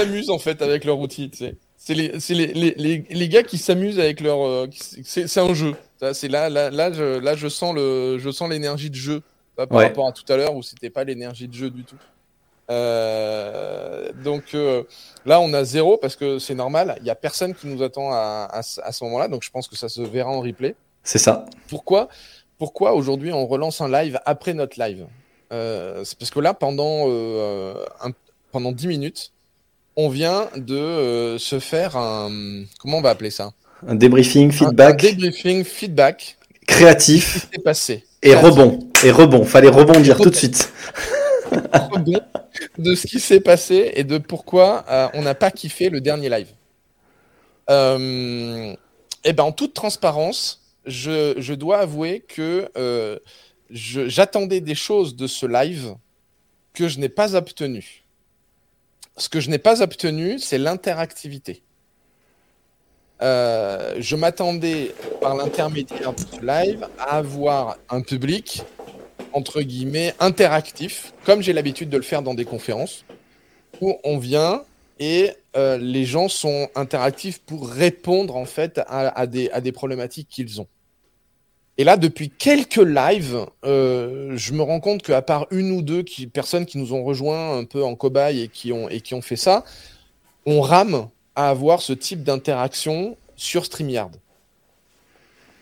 s'amusent en fait avec leur outil. Tu sais. C'est les, les, les, les, gars qui s'amusent avec leur. Euh, c'est un jeu. C'est là, là, là, je, là, je sens le, je sens l'énergie de jeu par rapport à tout à l'heure où c'était pas l'énergie de jeu du tout. Euh, donc euh, là, on a zéro parce que c'est normal. Il y a personne qui nous attend à, à, à ce moment-là. Donc je pense que ça se verra en replay. C'est ça. Pourquoi, pourquoi aujourd'hui on relance un live après notre live? C'est parce que là, pendant un, pendant 10 minutes, on vient de euh, se faire un. Comment on va appeler ça? Un débriefing, feedback. Un, débriefing, feedback. Créatif. Qui passé? Et rebond. Et rebond. Fallait rebondir tout de suite. rebond de ce qui s'est passé et de pourquoi euh, on n'a pas kiffé le dernier live. Euh, et ben, en toute transparence, je, je dois avouer que j'attendais des choses de ce live que je n'ai pas obtenues. Ce que je n'ai pas obtenu, c'est l'interactivité. Euh, je m'attendais, par l'intermédiaire de ce live, à avoir un public, entre guillemets, interactif, comme j'ai l'habitude de le faire dans des conférences, où on vient et euh, les gens sont interactifs pour répondre en fait à des problématiques qu'ils ont. Et là, depuis quelques lives, euh, je me rends compte qu'à part une ou deux personnes qui nous ont rejoints un peu en cobaye et qui ont, et qui ont fait ça, on rame à avoir ce type d'interaction sur StreamYard.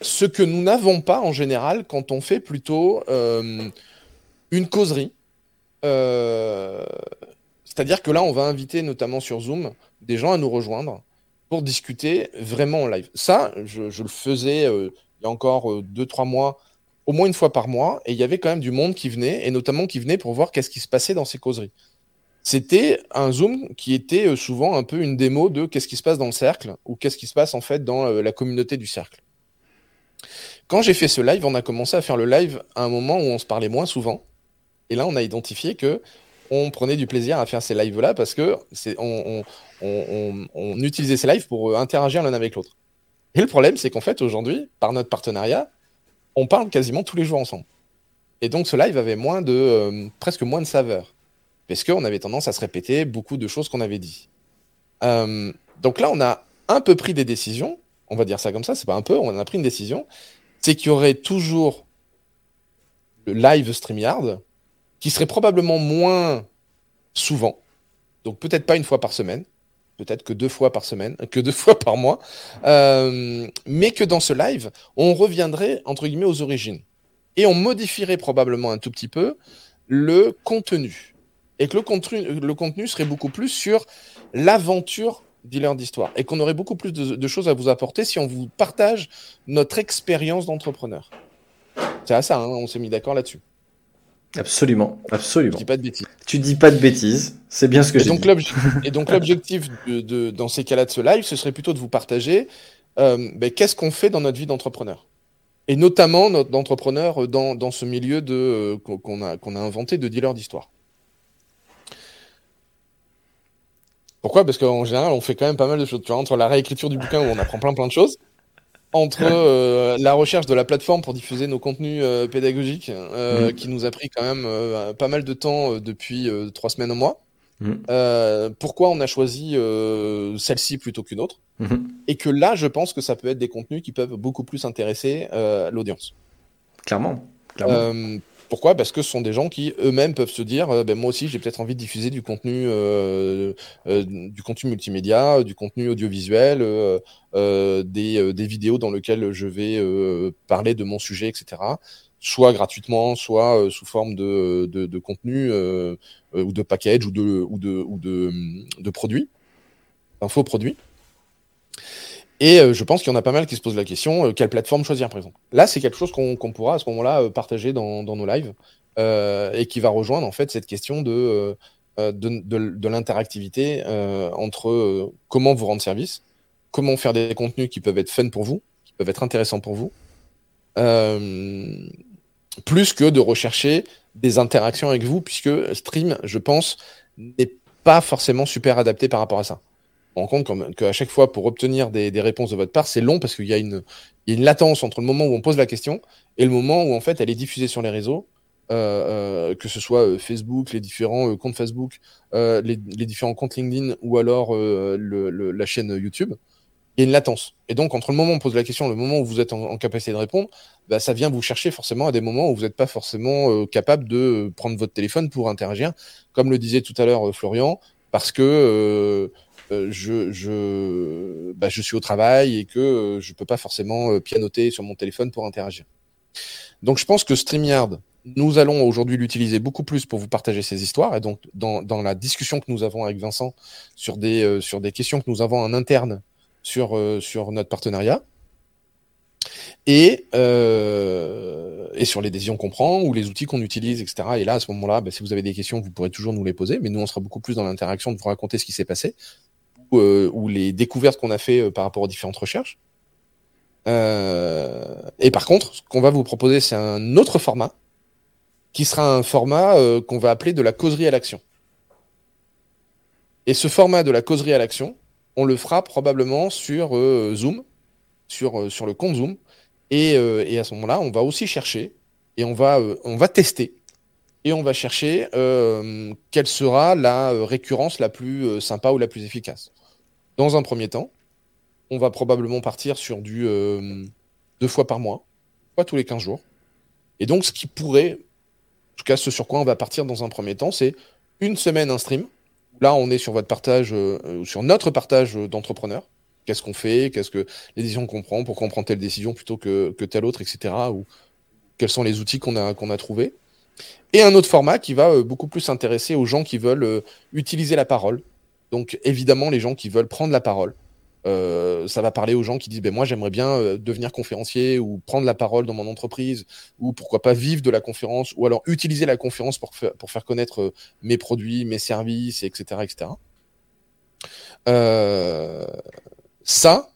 Ce que nous n'avons pas en général quand on fait plutôt euh, une causerie. Euh, c'est-à-dire que là, on va inviter notamment sur Zoom des gens à nous rejoindre pour discuter vraiment en live. Ça, je le faisais il y a encore 2-3 euh, mois, au moins une fois par mois, et il y avait quand même du monde qui venait, et notamment qui venait pour voir qu'est-ce qui se passait dans ces causeries. C'était un Zoom qui était euh, souvent un peu une démo de qu'est-ce qui se passe dans le cercle, ou qu'est-ce qui se passe en fait dans euh, la communauté du cercle. Quand j'ai fait ce live, on a commencé à faire le live à un moment où on se parlait moins souvent. Et là, on a identifié que on prenait du plaisir à faire ces lives-là parce que on, on, utilisait ces lives pour interagir l'un avec l'autre. Et le problème, c'est qu'en fait, aujourd'hui, par notre partenariat, on parle quasiment tous les jours ensemble. Et donc, ce live avait moins de, euh, presque moins de saveur. Parce qu'on avait tendance à se répéter beaucoup de choses qu'on avait dit. Euh, donc là, on a un peu pris des décisions. On va dire ça comme ça, c'est pas un peu, on a pris une décision. C'est qu'il y aurait toujours le live StreamYard qui serait probablement moins souvent. Donc peut-être pas une fois par semaine, peut-être que deux fois par semaine, que deux fois par mois, euh, mais que dans ce live, on reviendrait entre guillemets aux origines et on modifierait probablement un tout petit peu le contenu et que le contenu, serait beaucoup plus sur l'aventure dealer d'histoire et qu'on aurait beaucoup plus de, choses à vous apporter si on vous partage notre expérience d'entrepreneur. C'est à ça, hein, on s'est mis d'accord là-dessus. Absolument, absolument. Tu dis pas de bêtises. Tu dis pas de bêtises, c'est bien ce que j'ai dit. et donc l'objectif de, dans ces cas-là de ce live, ce serait plutôt de vous partager euh, ben, qu'est-ce qu'on fait dans notre vie d'entrepreneur? Et notamment notre d'entrepreneur dans, dans, ce milieu de euh, qu'on a, qu'on a inventé de dealer d'histoire. Pourquoi? Parce qu'en général, on fait quand même pas mal de choses. Tu vois, entre la réécriture du bouquin où on apprend plein plein de choses, entre euh, la recherche de la plateforme pour diffuser nos contenus euh, pédagogiques, euh, mm. qui nous a pris quand même pas mal de temps depuis trois semaines au mois. Mm. pourquoi on a choisi celle-ci plutôt qu'une autre? Mm-hmm. Et que là, je pense que ça peut être des contenus qui peuvent beaucoup plus intéresser l'audience. Clairement. Clairement. Pourquoi? Parce que ce sont des gens qui eux-mêmes peuvent se dire, euh, ben, moi aussi j'ai peut-être envie de diffuser du contenu, euh, euh, du contenu multimédia, du contenu audiovisuel, des, des, vidéos dans lesquelles je vais parler de mon sujet, etc. Soit gratuitement, soit sous forme de, de, de contenu ou de package ou de, ou de, ou de, de produits, produits. Et euh, je pense qu'il y en a pas mal qui se posent la question, euh, quelle plateforme choisir par exemple. Là, c'est quelque chose qu'on pourra à ce moment-là euh, partager dans, dans, nos lives et qui va rejoindre en fait cette question de, de, de, l'interactivité entre comment vous rendre service, comment faire des contenus qui peuvent être fun pour vous, qui peuvent être intéressants pour vous, plus que de rechercher des interactions avec vous, puisque Stream, je pense, n'est pas forcément super adapté par rapport à ça rend compte qu'à chaque fois, pour obtenir des, réponses de votre part, c'est long parce qu'il y, a une latence entre le moment où on pose la question et le moment où en fait elle est diffusée sur les réseaux que ce soit Facebook, les différents comptes Facebook, les, différents comptes LinkedIn ou alors la chaîne YouTube, il y a une latence. Et donc, entre le moment où on pose la question et le moment où vous êtes en, capacité de répondre, bah, ça vient vous chercher forcément à des moments où vous n'êtes pas forcément capable de prendre votre téléphone pour interagir. Comme le disait tout à l'heure Florian, parce que euh, je, je, bah, je suis au travail et que euh, je peux pas forcément euh, pianoter sur mon téléphone pour interagir. Donc je pense que StreamYard, nous allons aujourd'hui l'utiliser beaucoup plus pour vous partager ces histoires. Et donc, dans, la discussion que nous avons avec Vincent sur des, questions que nous avons en interne sur, notre partenariat, et, euh, sur les décisions qu'on prend ou les outils qu'on utilise, etc. Et là, à ce moment-là, bah, si vous avez des questions, vous pourrez toujours nous les poser. Mais nous, on sera beaucoup plus dans l'interaction de vous raconter ce qui s'est passé euh, ou les découvertes qu'on a fait euh, par rapport aux différentes recherches. Euh, et par contre, ce qu'on va vous proposer, c'est un autre format qui sera un format qu'on va appeler de la causerie à l'action. Et ce format de la causerie à l'action, on le fera probablement sur Zoom, sur, sur le compte Zoom. Et, et à ce moment-là, on va aussi chercher et on va, on va tester et on va chercher quelle sera la récurrence la plus sympa ou la plus efficace. Dans un premier temps, on va probablement partir sur du euh, deux fois par mois, pas tous les 15 jours. Et donc, ce qui pourrait, en tout cas, ce sur quoi on va partir dans un premier temps, c'est une semaine un stream. Là, on est sur votre partage, euh, sur notre partage d'entrepreneurs. Qu'est-ce qu'on fait? Qu'est-ce que les décisions qu'on prend? Pourquoi on prend telle décision plutôt que, telle autre, etc. Ou quels sont les outils qu'on a, trouvés? Et un autre format qui va euh, beaucoup plus s'intéresser aux gens qui veulent utiliser la parole, donc évidemment, les gens qui veulent prendre la parole, euh, ça va parler aux gens qui disent ben moi j'aimerais bien euh, devenir conférencier ou prendre la parole dans mon entreprise ou pourquoi pas vivre de la conférence ou alors utiliser la conférence pour, faire, connaître euh, mes produits, mes services, etc. etc. ça,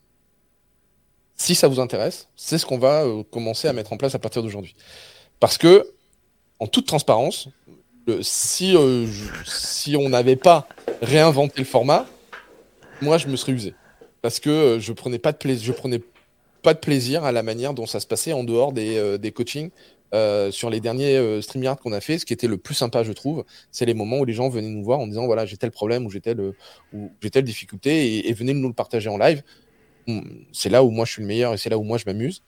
si ça vous intéresse, c'est ce qu'on va commencer à mettre en place à partir d'aujourd'hui. Parce que, en toute transparence, si, si on n'avait pas réinventer le format, moi je me serais usé. Parce que euh, je prenais pas de je prenais pas de plaisir à la manière dont ça se passait en dehors des, euh, des coachings. Euh, sur les derniers euh, StreamYard qu'on a fait, ce qui était le plus sympa, je trouve, c'est les moments où les gens venaient nous voir en disant voilà, j'ai tel problème ou j'ai telle, j'ai telle difficulté et, et, venez nous le partager en live. C'est là où moi je suis le meilleur et c'est là où moi je m'amuse.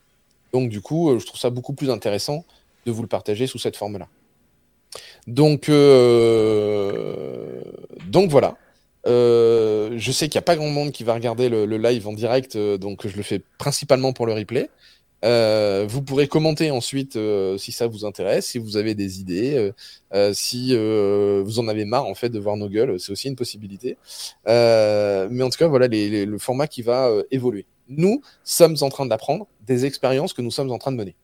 Donc, du coup, je trouve ça beaucoup plus intéressant de vous le partager sous cette forme-là. Donc, euh, donc voilà. Euh, je sais qu'il n'y a pas grand monde qui va regarder le, live en direct, euh, donc je le fais principalement pour le replay. vous pourrez commenter ensuite si ça vous intéresse, si vous avez des idées, si vous en avez marre en fait de voir nos gueules, c'est aussi une possibilité. mais en tout cas, voilà le format qui va évoluer. Nous sommes en train d'apprendre des expériences que nous sommes en train de mener.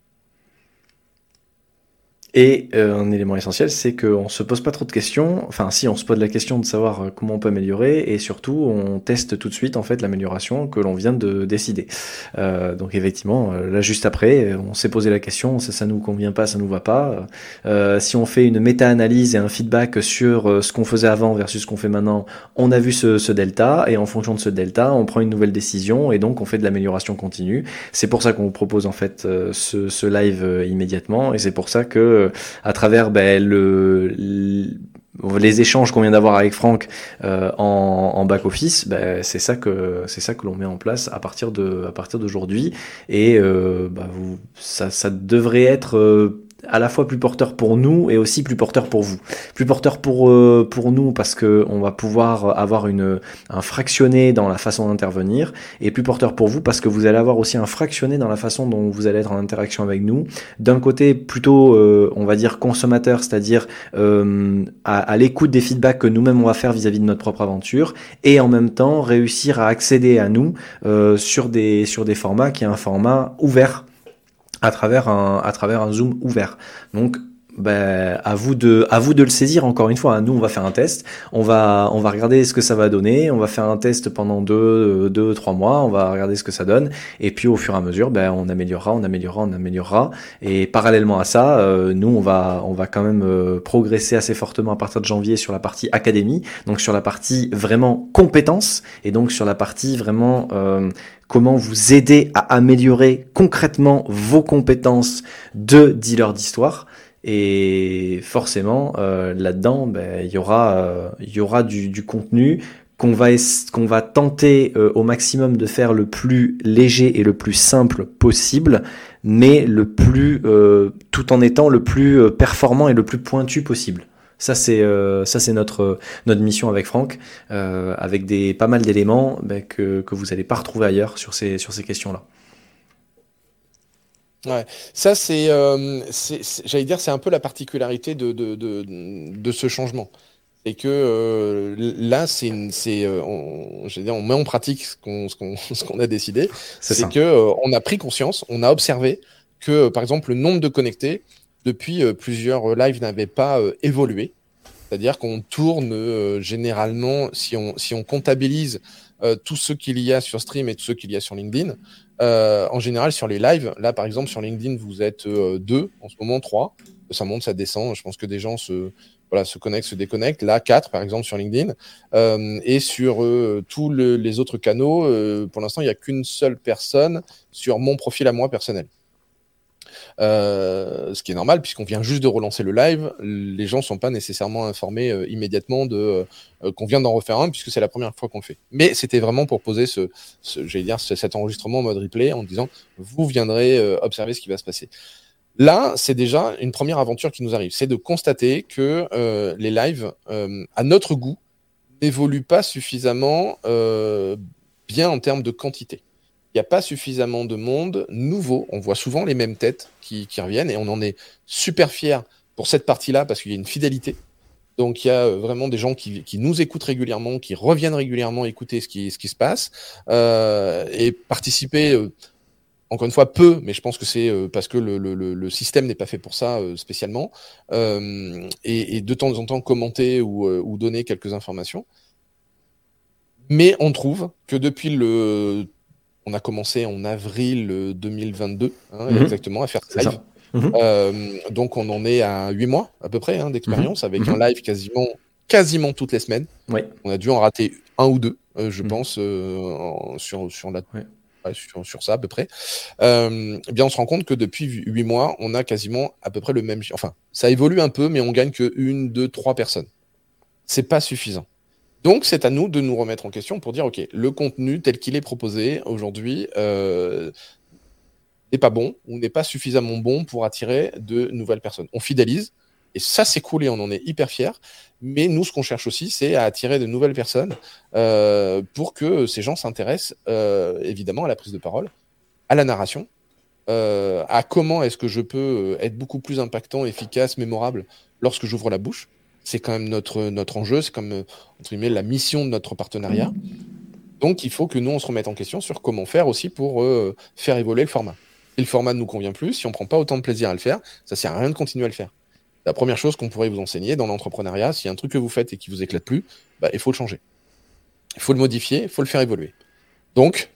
Et euh, un élément essentiel, c'est qu'on se pose pas trop de questions. Enfin, si on se pose la question de savoir euh, comment on peut améliorer, et surtout, on teste tout de suite en fait l'amélioration que l'on vient de décider. Euh, donc effectivement, euh, là juste après, on s'est posé la question, ça, ça nous convient pas, ça nous va pas. Euh, si on fait une méta-analyse et un feedback sur ce qu'on faisait avant versus ce qu'on fait maintenant, on a vu ce, ce, delta, et en fonction de ce delta, on prend une nouvelle décision, et donc on fait de l'amélioration continue. C'est pour ça qu'on vous propose en fait ce, ce live immédiatement, et c'est pour ça que euh, à travers ben, le, les échanges qu'on vient d'avoir avec Franck euh, en, back office, ben, c'est ça que l'on met en place à partir d'aujourd'hui. Et euh, ben, ça devrait être à la fois plus porteur pour nous et aussi plus porteur pour vous. Plus porteur pour euh, pour nous parce que on va pouvoir avoir une un fractionné dans la façon d'intervenir et plus porteur pour vous parce que vous allez avoir aussi un fractionné dans la façon dont vous allez être en interaction avec nous. D'un côté plutôt euh, on va dire consommateur, c'est-à-dire euh, à, à l'écoute des feedbacks que nous-mêmes on va faire vis-à-vis de notre propre aventure et en même temps réussir à accéder à nous sur des sur des formats qui est un format ouvert à travers un, à travers un zoom ouvert. Donc ben, à vous de à vous de le saisir encore une fois hein. nous on va faire un test. On va on va regarder ce que ça va donner. On va faire un test pendant deux deux trois mois. On va regarder ce que ça donne. Et puis au fur et à mesure ben on améliorera on améliorera on améliorera. Et parallèlement à ça euh, nous on va on va quand même euh, progresser assez fortement à partir de janvier sur la partie académie. Donc sur la partie vraiment compétences et donc sur la partie vraiment euh, comment vous aider à améliorer concrètement vos compétences de dealer d'histoire Et forcément, euh, là-dedans, ben, il y aura, euh, y aura du, du contenu qu'on va, qu'on va tenter euh, au maximum de faire le plus léger et le plus simple possible, mais le plus, tout en étant le plus performant et le plus pointu possible. Ça c'est ça c'est notre notre mission avec Franck, avec des pas mal d'éléments ben, que, que vous n'allez pas retrouver ailleurs sur ces sur ces questions là. Ouais, ça c'est, euh, j'allais dire, c'est un peu la particularité de, de, de, de ce changement. C'est que euh, là, c'est, c'est, euh, on, dire, on met en pratique ce qu'on, ce qu'on, ce qu'on a décidé. C'est, que euh, on a pris conscience, on a observé que, par exemple, le nombre de connectés depuis plusieurs lives n'avait pas évolué. C'est-à-dire qu'on tourne généralement, si on, si on comptabilise tout ce qu'il y a sur Stream et tout ce qu'il y a sur LinkedIn, euh, en général, sur les lives, là par exemple sur LinkedIn, vous êtes euh, deux, en ce moment trois. Ça monte, ça descend. Je pense que des gens se, voilà, se connectent, se déconnectent. Là, quatre par exemple sur LinkedIn. Euh, et sur tous les autres canaux, pour l'instant, il n'y a qu'une seule personne sur mon profil à moi personnel. Euh, ce qui est normal puisqu'on vient juste de relancer le live. Les gens sont pas nécessairement informés euh, immédiatement de euh, qu'on vient d'en refaire un puisque c'est la première fois qu'on le fait. Mais c'était vraiment pour poser ce j'allais dire cet enregistrement en mode replay en disant vous viendrez observer ce qui va se passer. Là, c'est déjà une première aventure qui nous arrive, c'est de constater que les lives, à notre goût, n'évoluent pas suffisamment bien en termes de quantité il n'y a pas suffisamment de monde nouveau. On voit souvent les mêmes têtes qui, reviennent et on en est super fiers pour cette partie-là parce qu'il y a une fidélité. Donc il y a euh, vraiment des gens qui, nous écoutent régulièrement, qui reviennent régulièrement écouter ce qui, ce qui se passe euh, et participer. Euh, encore une fois, peu, mais je pense que c'est parce que le, système n'est pas fait pour ça spécialement, et, de temps en temps commenter ou, ou donner quelques informations. Mais on trouve que depuis le on a commencé en avril 2022, hein, mhm. exactement, à faire ça. live. Mhm. Euh, donc on en est à 8 mois à peu près hein, d'expérience, mhm. avec un live quasiment, quasiment toutes les semaines. On a dû en rater un ou deux, euh, je pense, euh, sur, sur, la, sur, ça à peu près. Eh bien on se rend compte que depuis 8 mois, on a quasiment à peu près le même... Enfin, ça évolue un peu, mais on gagne que une, deux, trois personnes. C'est pas suffisant. Donc, c'est à nous de nous remettre en question pour dire, OK, le contenu tel qu'il est proposé aujourd'hui euh, n'est pas bon ou n'est pas suffisamment bon pour attirer de nouvelles personnes. On fidélise, et ça, c'est cool et on en est hyper fiers. Mais nous, ce qu'on cherche aussi, c'est à attirer de nouvelles personnes euh, pour que ces gens s'intéressent euh, évidemment à la prise de parole, à la narration, à comment est-ce que je peux être beaucoup plus impactant, efficace, mémorable lorsque j'ouvre la bouche c'est quand même notre, notre enjeu, c'est comme entre guillemets la mission de notre partenariat. Donc il faut que nous on se remette en question sur comment faire aussi pour euh, faire évoluer le format. Si le format ne nous convient plus, si on prend pas autant de plaisir à le faire, ça sert à rien de continuer à le faire. La première chose qu'on pourrait vous enseigner dans l'entrepreneuriat, s'il y a un truc que vous faites et qui vous éclate plus, bah, il faut le changer. Il faut le modifier, il faut le faire évoluer. Donc,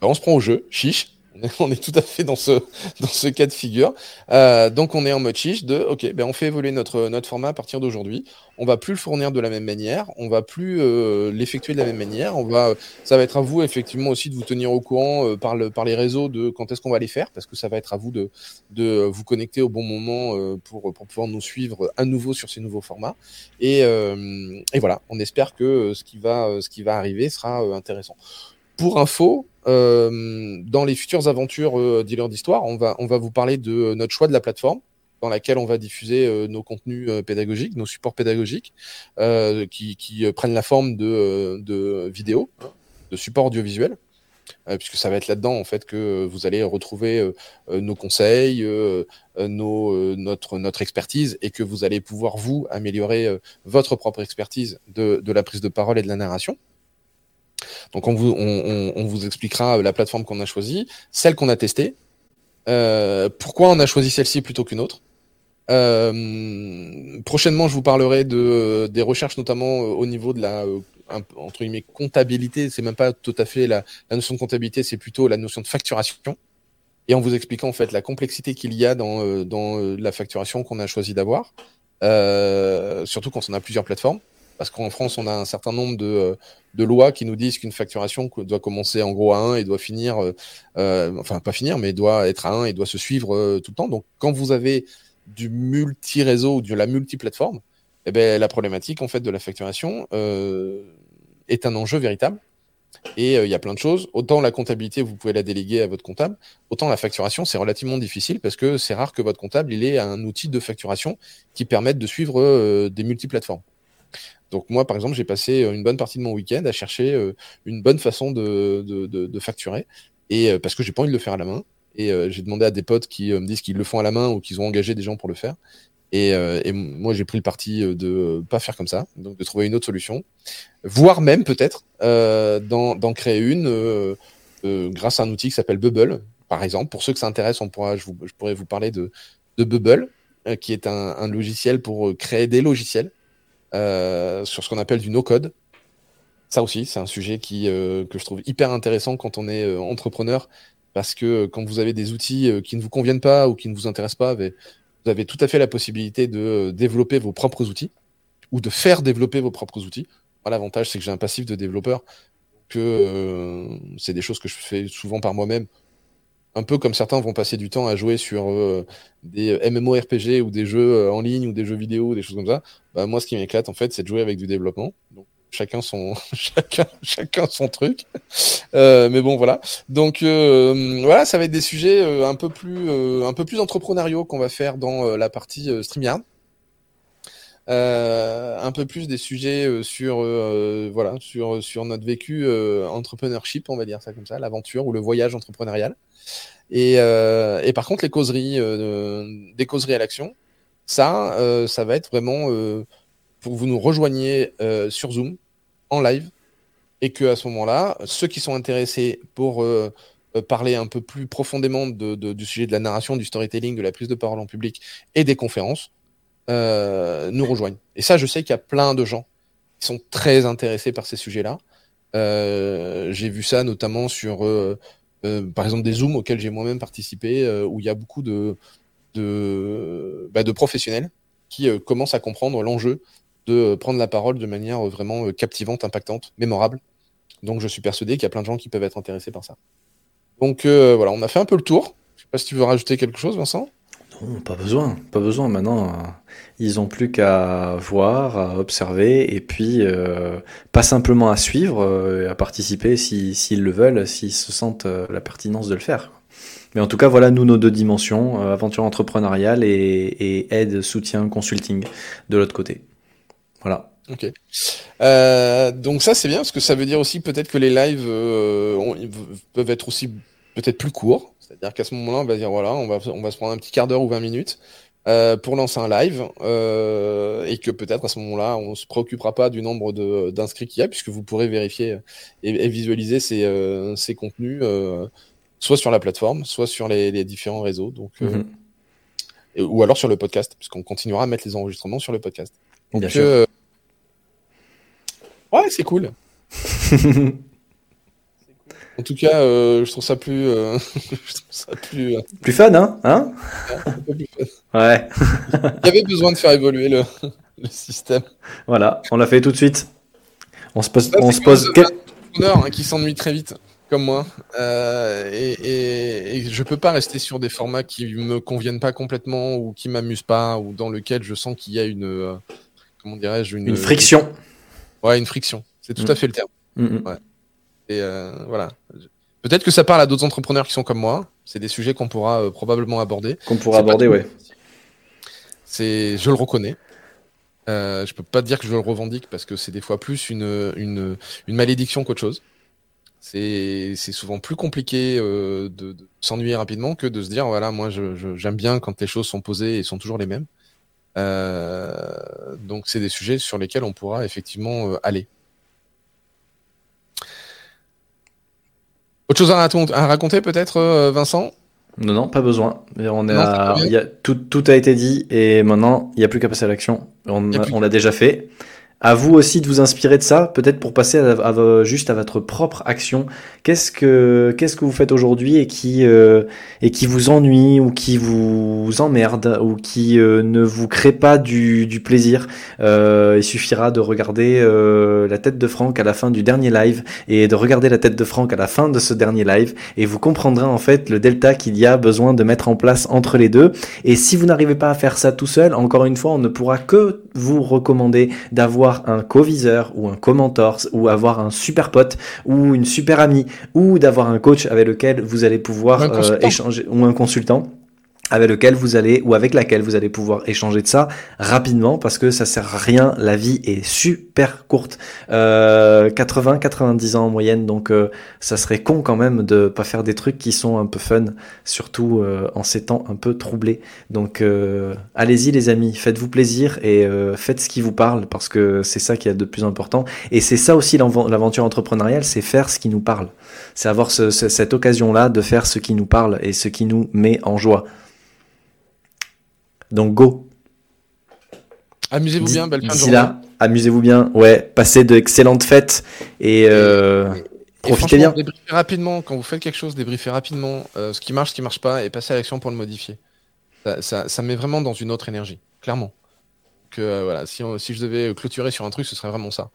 bah, on se prend au jeu, chiche, on est tout à fait dans ce, dans ce cas de figure. Euh, donc on est en mode chiche de OK, ben on fait évoluer notre, notre format à partir d'aujourd'hui. On va plus le fournir de la même manière, on va plus euh, l'effectuer de la même manière. On va, ça va être à vous effectivement aussi de vous tenir au courant euh, par, le, par les réseaux de quand est-ce qu'on va les faire, parce que ça va être à vous de, de vous connecter au bon moment pour, pour pouvoir nous suivre à nouveau sur ces nouveaux formats. Et, et voilà, on espère que ce qui va, ce qui va arriver sera intéressant. Pour info, euh, dans les futures aventures euh, dealer d'histoire, on va, on va vous parler de euh, notre choix de la plateforme dans laquelle on va diffuser nos contenus pédagogiques, nos supports pédagogiques, qui, qui prennent la forme de, de vidéos, de supports audiovisuels, puisque ça va être là-dedans en fait que vous allez retrouver nos conseils, nos, notre, notre expertise, et que vous allez pouvoir vous améliorer votre propre expertise de, de la prise de parole et de la narration. Donc on vous, on, expliquera la plateforme qu'on a choisie, celle qu'on a testée, euh, pourquoi on a choisi celle-ci plutôt qu'une autre? Euh, prochainement, je vous parlerai de des recherches, notamment euh, au niveau de la entre comptabilité. C'est même pas tout à fait la, notion de comptabilité, c'est plutôt la notion de facturation. Et en vous expliquant en fait la complexité qu'il y a dans dans la facturation qu'on a choisi d'avoir, surtout quand on a plusieurs plateformes parce qu'en France, on a un certain nombre de, euh, lois qui nous disent qu'une facturation doit commencer en gros à 1 et doit finir, euh, euh, enfin pas finir, mais doit être à 1 et doit se suivre tout le temps. Donc quand vous avez du multi-réseau ou de la multi-plateforme, eh ben, la problématique en fait de la facturation est un enjeu véritable. Et il y a plein de choses. Autant la comptabilité, vous pouvez la déléguer à votre comptable, autant la facturation, c'est relativement difficile parce que c'est rare que votre comptable il ait un outil de facturation qui permette de suivre des multiplateformes. Donc moi, par exemple, j'ai passé une bonne partie de mon week-end à chercher une bonne façon de, facturer, et parce que j'ai pas envie de le faire à la main. Et j'ai demandé à des potes qui me disent qu'ils le font à la main ou qu'ils ont engagé des gens pour le faire. Et, euh, moi, j'ai pris le parti euh, de pas faire comme ça, donc de trouver une autre solution, voire même peut-être euh, d'en créer une euh, euh, grâce à un outil qui s'appelle Bubble, par exemple. Pour ceux que ça intéresse, on pourra, je, pourrais vous parler de, Bubble, qui est un, logiciel pour créer des logiciels sur ce qu'on appelle du no-code. Ça aussi, c'est un sujet qui, que je trouve hyper intéressant quand on est entrepreneur, parce que quand vous avez des outils qui ne vous conviennent pas ou qui ne vous intéressent pas, vous avez tout à fait la possibilité de euh, développer vos propres outils ou de faire développer vos propres outils. L'avantage, c'est que j'ai un passif de développeur, que euh, c'est des choses que je fais souvent par moi-même. Un peu comme certains vont passer du temps à jouer sur euh, des MMORPG ou des jeux en ligne ou des jeux vidéo, des choses comme ça. Bah, moi, ce qui m'éclate, en fait, c'est de jouer avec du développement. Donc, chacun son chacun chacun son truc euh, mais bon voilà donc euh, voilà ça va être des sujets euh, un peu plus euh, un peu plus entrepreneuriaux qu'on va faire dans euh, la partie StreamYard un peu plus des sujets sur voilà sur sur notre vécu entrepreneurship on va dire ça comme ça l'aventure ou le voyage entrepreneurial. Et, et par contre les causeries des causeries à l'action ça ça va être vraiment pour vous nous rejoigniez sur Zoom en live. Et que à ce moment-là, ceux qui sont intéressés pour euh, euh, parler un peu plus profondément du sujet de la narration, du storytelling, de la prise de parole en public et des conférences, euh, nous rejoignent. Et ça, je sais qu'il y a plein de gens qui sont très intéressés par ces sujets-là. Euh, j'ai vu ça notamment sur, euh, par exemple, des Zooms auxquels j'ai moi-même participé, où il y a beaucoup de, bah, professionnels qui commencent à comprendre l'enjeu de prendre la parole de manière vraiment captivante, impactante, mémorable. Donc je suis persuadé qu'il y a plein de gens qui peuvent être intéressés par ça. Donc voilà, on a fait un peu le tour. Je sais pas si tu veux rajouter quelque chose, Vincent? Non, pas besoin, pas besoin. Maintenant, euh, ils ont plus qu'à voir, à observer, et puis euh, pas simplement à suivre, euh, à participer s'ils si, le veulent, s'ils se sentent la pertinence de le faire. Mais en tout cas, voilà nous nos deux dimensions aventure entrepreneuriale et, et aide, soutien, consulting de l'autre côté. Voilà. Ok. Euh, donc ça c'est bien parce que ça veut dire aussi peut-être que les lives euh, peuvent être aussi peut-être plus courts. C'est-à-dire qu'à ce moment-là on va dire voilà on va on va se prendre un petit quart d'heure ou 20 minutes euh, pour lancer un live euh, et que peut-être à ce moment-là on se préoccupera pas du nombre d'inscrits qu'il y a puisque vous pourrez vérifier et, et visualiser ces, euh, ces contenus soit sur la plateforme soit sur les, les différents réseaux donc mm -hmm. et, ou alors sur le podcast puisqu'on continuera à mettre les enregistrements sur le podcast. Donc, ouais, c'est cool. en tout cas, euh, je trouve ça plus, euh... je trouve ça plus, euh... plus fun, hein, hein plus fun. Ouais. Il y avait besoin de faire évoluer le, le système. Voilà, on l'a fait tout de suite. On se pose, on se pose. Quel... Hein, qui s'ennuie très vite comme moi. Et, et, et, je peux pas rester sur des formats qui me conviennent pas complètement ou qui m'amusent pas ou dans lequel je sens qu'il y a une, comment dirais-je, une, une, friction. Ouais, une friction. C'est tout mmh. à fait le terme. Mmh. Ouais. Et euh, voilà. Peut-être que ça parle à d'autres entrepreneurs qui sont comme moi. C'est des sujets qu'on pourra euh, probablement aborder. Qu'on pourra aborder, ouais. C'est, je le reconnais. Euh, je peux pas dire que je le revendique parce que c'est des fois plus une, une, une malédiction qu'autre chose. C'est souvent plus compliqué euh, de, de s'ennuyer rapidement que de se dire voilà moi j'aime je, je, bien quand les choses sont posées et sont toujours les mêmes. Euh, donc c'est des sujets sur lesquels on pourra effectivement aller. Autre chose à, à raconter peut-être, euh, Vincent? Non, non, pas besoin. On y a... tout, tout, a été dit et maintenant il n'y a plus qu'à passer à l'action. On, on l'a déjà fait. À vous aussi de vous inspirer de ça, peut-être pour passer à, juste à votre propre action. Qu'est-ce que qu'est-ce que vous faites aujourd'hui et qui euh, et qui vous ennuie ou qui vous emmerde ou qui euh, ne vous crée pas du, du plaisir? Euh, Il suffira de regarder la tête de Franck à la fin du dernier live et de regarder la tête de Franck à la fin de ce dernier live et vous comprendrez en fait le delta qu'il y a besoin de mettre en place entre les deux. Et si vous n'arrivez pas à faire ça tout seul, encore une fois, on ne pourra que vous recommander d'avoir un co-viseur ou un co-mentor ou avoir un super pote ou une super amie ou d'avoir un coach avec lequel vous allez pouvoir euh, échanger ou un consultant avec lequel vous allez ou avec laquelle vous allez pouvoir échanger de ça rapidement parce que ça sert à rien. La vie est super courte, euh, 80-90 ans en moyenne, donc euh, ça serait con quand même de pas faire des trucs qui sont un peu fun, surtout euh, en ces temps un peu troublés. Donc euh, allez-y les amis, faites-vous plaisir et faites ce qui vous parle parce que c'est ça qui est de plus important. Et c'est ça aussi l'aventure entrepreneuriale, c'est faire ce qui nous parle, c'est avoir ce, cette occasion là de faire ce qui nous parle et ce qui nous met en joie. Donc go. Amusez-vous bien, belle fin de journée. là, amusez-vous bien. Ouais, passez d'excellentes fêtes et, euh, profitez bien. Débriefez rapidement quand vous faites quelque chose, débriefez rapidement euh, ce qui marche, ce qui marche pas et passez à l'action pour le modifier. Ça, ça, met vraiment dans une autre énergie, clairement. Que euh, voilà, si, si je devais clôturer sur un truc, ce serait vraiment ça.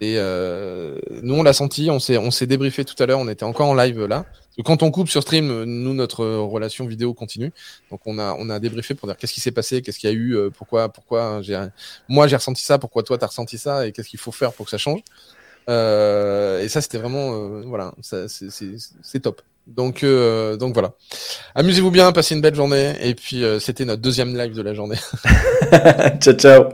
Et euh, nous, on l'a senti, on s'est, on s'est débriefé tout à l'heure, on était encore en live là. quand on coupe sur stream, nous, notre relation vidéo continue. Donc on a, on a débriefé pour dire qu'est-ce qui s'est passé, qu'est-ce qu'il y a eu, euh, pourquoi, pourquoi j'ai, moi j'ai ressenti ça, pourquoi toi t'as ressenti ça, et qu'est-ce qu'il faut faire pour que ça change. Euh, et ça, c'était vraiment, euh, voilà, c'est, c'est, c'est top. Donc, euh, donc voilà. Amusez-vous bien, passez une belle journée. Et puis, c'était notre deuxième live de la journée. ciao, ciao.